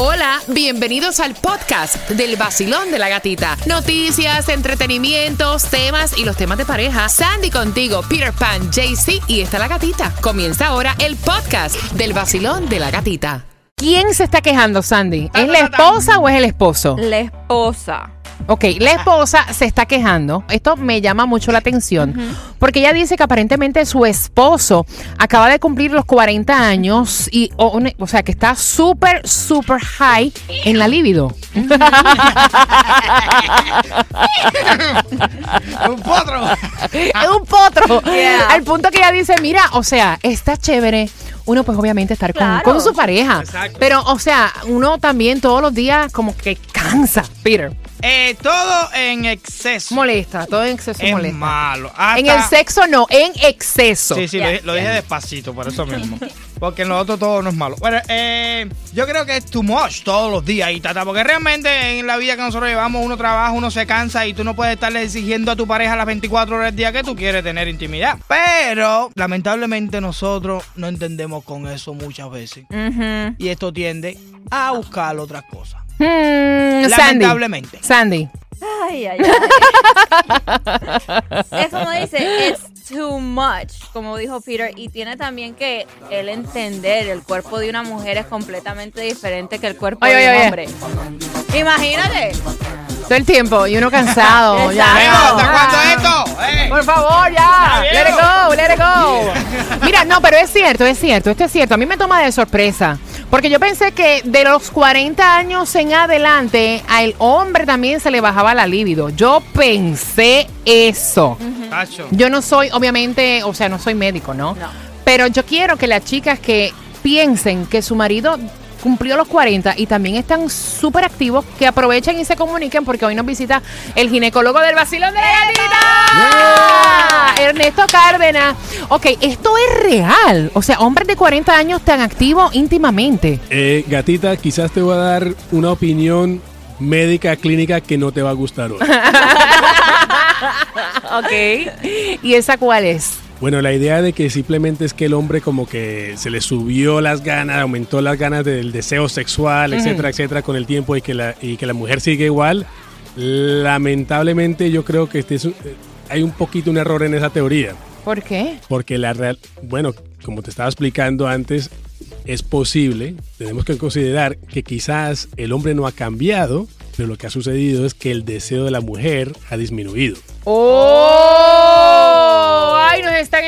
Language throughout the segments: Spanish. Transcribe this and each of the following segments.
Hola, bienvenidos al podcast del vacilón de la gatita. Noticias, entretenimientos, temas y los temas de pareja. Sandy contigo, Peter Pan, JC y está la gatita. Comienza ahora el podcast del vacilón de la gatita. ¿Quién se está quejando, Sandy? ¿Es la esposa o es el esposo? La esposa. Ok, la esposa se está quejando. Esto me llama mucho la atención. Porque ella dice que aparentemente su esposo acaba de cumplir los 40 años y, o, o sea, que está súper, súper high en la libido. Un potro. es un potro. Yeah. Al punto que ella dice, mira, o sea, está chévere. Uno, pues obviamente estar con, su pareja. Exacto. Pero, o sea, uno también todos los días como que cansa, Peter. Eh, todo en exceso Molesta, todo en exceso es molesta. malo. Hasta- En el sexo no, en exceso. Sí, sí, lo, dije- lo dije despacito, por eso mismo. Porque en lo otro todo no es malo. Bueno, eh, yo creo que es too much todos los días y tata, porque realmente en la vida que nosotros llevamos, uno trabaja, uno se cansa y tú no puedes estarle exigiendo a tu pareja las 24 horas del día que tú quieres tener intimidad. Pero, lamentablemente, nosotros no entendemos con eso muchas veces. Ujú. Y esto tiende a buscar otras cosas. Sandy. Lamentablemente. Sandy. Ay, ay, ay. es como dice, it's too much, como dijo Peter, y tiene también que él entender el cuerpo de una mujer es completamente diferente que el cuerpo Oye, de un oye. hombre. Imagínate. Todo el tiempo y uno cansado. ya. ¿hasta cuándo esto? Eh. Por favor, ya. Let it go, let it go. Mira, no, pero es cierto, es cierto, esto es cierto. A mí me toma de sorpresa. Porque yo pensé que de los 40 años en adelante, al hombre también se le bajaba la libido. Yo pensé eso. Yo no soy, obviamente, o sea, no soy médico, ¿no? No. Pero yo quiero que las chicas que piensen que su marido cumplió los 40 y también están súper activos, que aprovechen y se comuniquen porque hoy nos visita el ginecólogo del vacilón de la gatita. Ernesto Cárdenas. Ok, esto es real. O sea, hombres de 40 años tan activos íntimamente. Eh, gatita, quizás te voy a dar una opinión médica clínica que no te va a gustar hoy. Ok. ¿Y esa cuál es? Bueno, la idea de que simplemente es que el hombre como que se le subió las ganas, aumentó las ganas del deseo sexual, etcétera, etcétera, con el tiempo y que la, y que la mujer sigue igual. Lamentablemente yo creo que este es un- eh, hay un poquito un error en esa teoría. ¿Por qué? Porque la real, bueno, como te estaba explicando antes, es posible, tenemos que considerar que quizás el hombre no ha cambiado, pero lo que ha sucedido es que el deseo de la mujer ha disminuido. ¡Oh!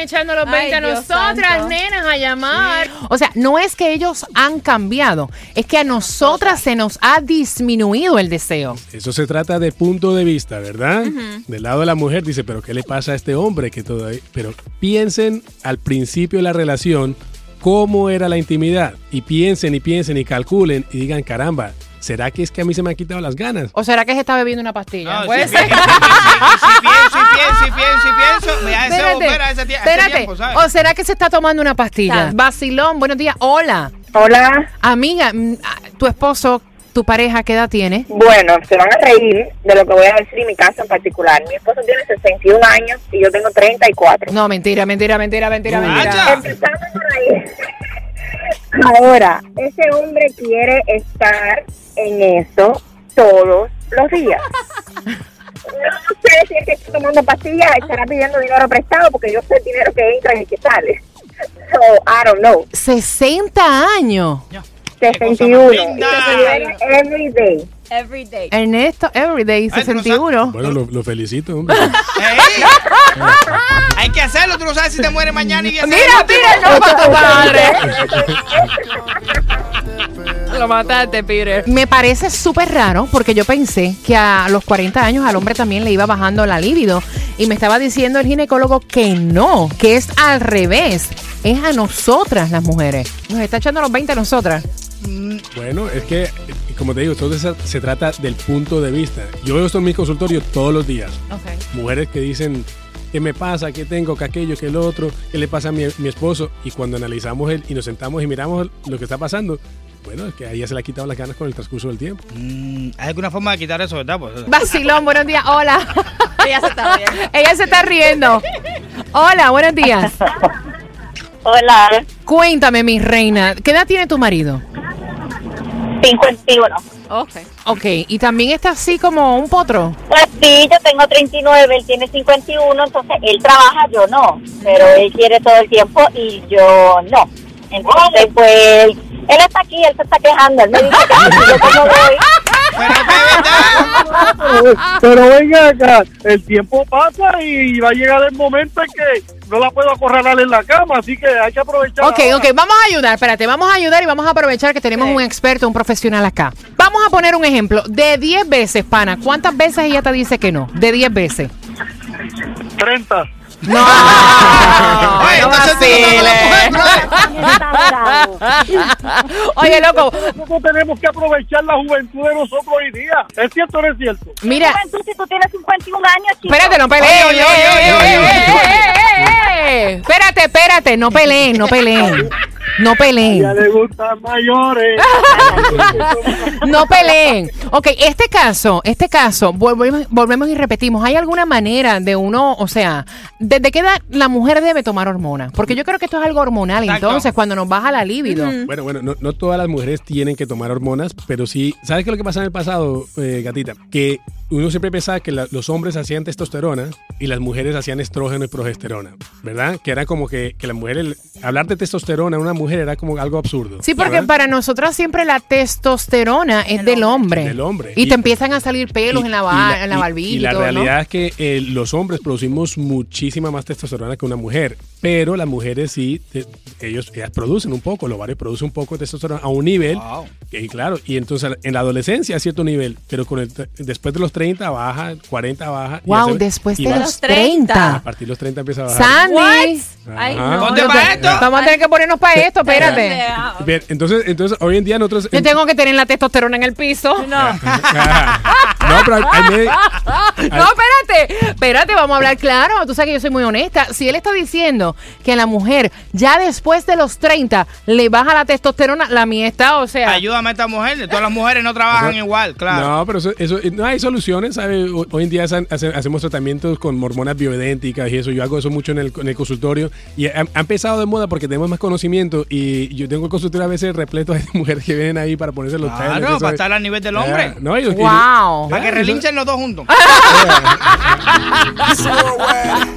¡Ay, nos están echando los Ay, 20 a nosotras, santo. nenas, a llamar! O sea, no es que ellos han cambiado, es que a nosotras se nos ha disminuido el deseo. Eso se trata de punto de vista, ¿verdad? Del lado de la mujer dice, pero ¿qué le pasa a este hombre que todavía... Pero piensen al principio de la relación cómo era la intimidad y piensen y piensen y calculen y digan, caramba, ¿será que es que a mí se me han quitado las ganas? ¿O será que se está bebiendo una pastilla? No, Puede si, ser. pi- si, si- si pienso y pienso pienso pienso, me hace Espérate, volver a ese, tie- a ese espérate. tiempo, ¿sabes? ¿O será que se está tomando una pastilla? Vacilón, buenos días. Hola. Hola. Amiga, mm, ah, tu esposo, tu pareja, ¿qué edad tiene? Bueno, se van a reír de lo que voy a decir en mi caso en particular. Mi esposo tiene 61 años y yo tengo 34. No, mentira, mentira, mentira, mentira, mentira. Empezando por ahí. Ahora, ese hombre quiere estar en eso todos los días. No sé si es que está tomando pastillas, estará pidiendo dinero prestado porque yo sé el dinero que entra y que sale. So, I don't know. 60 años. Ya. Qué cosa más 61. Y se every day. Every day. Ernesto, everyday, Ay, tú no 61. Bueno, lo, lo felicito, hombre. ¡Ey! Hay que hacerlo, tú no sabes si te mueres mañana y que Mira, mira, no para tu padre. Lo mataste, Peter. Me parece súper raro porque yo pensé que a los 40 años al hombre también le iba bajando la libido y me estaba diciendo el ginecólogo que no, que es al revés. Es a nosotras las mujeres. Nos está echando los 20 a nosotras. Bueno, es que, como te digo, todo se, se trata del punto de vista. Yo veo esto en mi consultorio todos los días. Mujeres que dicen, ¿qué me pasa? ¿Qué tengo? ¿Qué aquello? ¿Qué lo otro? ¿Qué le pasa a mi, mi esposo? Y cuando analizamos el, y nos sentamos y miramos lo que está pasando, bueno, es que a ella se le ha quitado las ganas con el transcurso del tiempo. Mm, hay alguna forma de quitar eso, ¿verdad? Pues, Vacilón, buenos días. Hola. Ella se está riendo. Ella se está riendo. Hola, buenos días. Hola. Cuéntame, mi reina, ¿qué edad tiene tu marido? 51. Ok. Ok, y también está así como un potro. Pues sí, yo tengo 39, él tiene 51, entonces él trabaja, yo no. Pero él quiere todo el tiempo y yo no. Entonces, pues, él está aquí, él se está quejando, él me dice que si yo como voy... Pero es que es verdad. Pero venga acá, el tiempo pasa y va a llegar el momento en que no la puedo acorralar en la cama, así que hay que aprovechar. Ok, ok, vamos a ayudar, espérate, vamos a ayudar y vamos a aprovechar que tenemos Sí. un experto, un profesional acá. Vamos a poner un ejemplo. De 10 veces, pana, ¿cuántas veces ella te dice que no? De 10 veces. 30. No, Oye, no entonces tú no Oye, loco, Nosotros tenemos que aprovechar la juventud de nosotros hoy día. ¿Es cierto o no es cierto? mira, Juventud, si tú tienes 51 años, chico. espérate, no peleen. Oye, oye, oye, oye, oye. Espérate, espérate, no peleen, no peleen. No Ya peleen. le gustan mayores. No peleen. Ok, este caso, este caso, volvemos, volvemos y repetimos. ¿Hay alguna manera de uno, o sea, desde qué edad la mujer debe tomar hormonas? Porque yo creo que esto es algo hormonal, Exacto. entonces, cuando nos baja la libido. Bueno, bueno, no, no todas las mujeres tienen que tomar hormonas, pero sí, ¿sabes qué es lo que pasa en el pasado, eh, gatita? Que uno siempre pensaba que la- los hombres hacían testosterona y las mujeres hacían estrógeno y progesterona, ¿verdad? Que era como que, que la mujer, el- hablar de testosterona a una mujer era como algo absurdo. Sí, porque ¿verdad? para nosotras siempre la testosterona es del hombre. Del hombre. Y, Y- te empiezan a salir pelos Y- en la, y ba- en la y- barbilla y, y la todo, ¿no? realidad es que eh, los hombres producimos muchísima más testosterona que una mujer, pero las mujeres sí, te- ellos, ellas producen un poco, los ovarios producen un poco de testosterona a un nivel, Wow. y claro, y entonces en la adolescencia a cierto nivel, pero con el, después de los 30 baja, 40 baja. y Wow, hace- después y de los los 30. 30. A partir de los 30 empieza a bajar. Sandy. Ay, no. Ponte yo para te- esto. Vamos a tener que ponernos para esto, espérate. Bien, entonces, entonces hoy en día nosotros... Yo tengo que tener la testosterona en el piso. No. no, pero hay- hay me- No, espérate, espérate, vamos a hablar claro. Tú sabes que yo soy muy honesta. Si él está diciendo que a la mujer ya después de los 30 le baja la testosterona, la mía está, o sea. Ayúdame a esta mujer. Todas las mujeres no trabajan igual, claro. No, pero eso, eso- no hay soluciones, ¿sabes? Hoy en día hacen- hacemos tratamientos con hormonas bioidénticas y eso. Yo hago eso mucho en el, en el consultorio y ha, ha empezado de moda porque tenemos más conocimiento y yo tengo el consultorio a veces repleto de mujeres que vienen ahí para ponerse los Claro, teles, eso para es- estar al nivel del hombre. no, y- y- wow. Para que relinchen los dos juntos.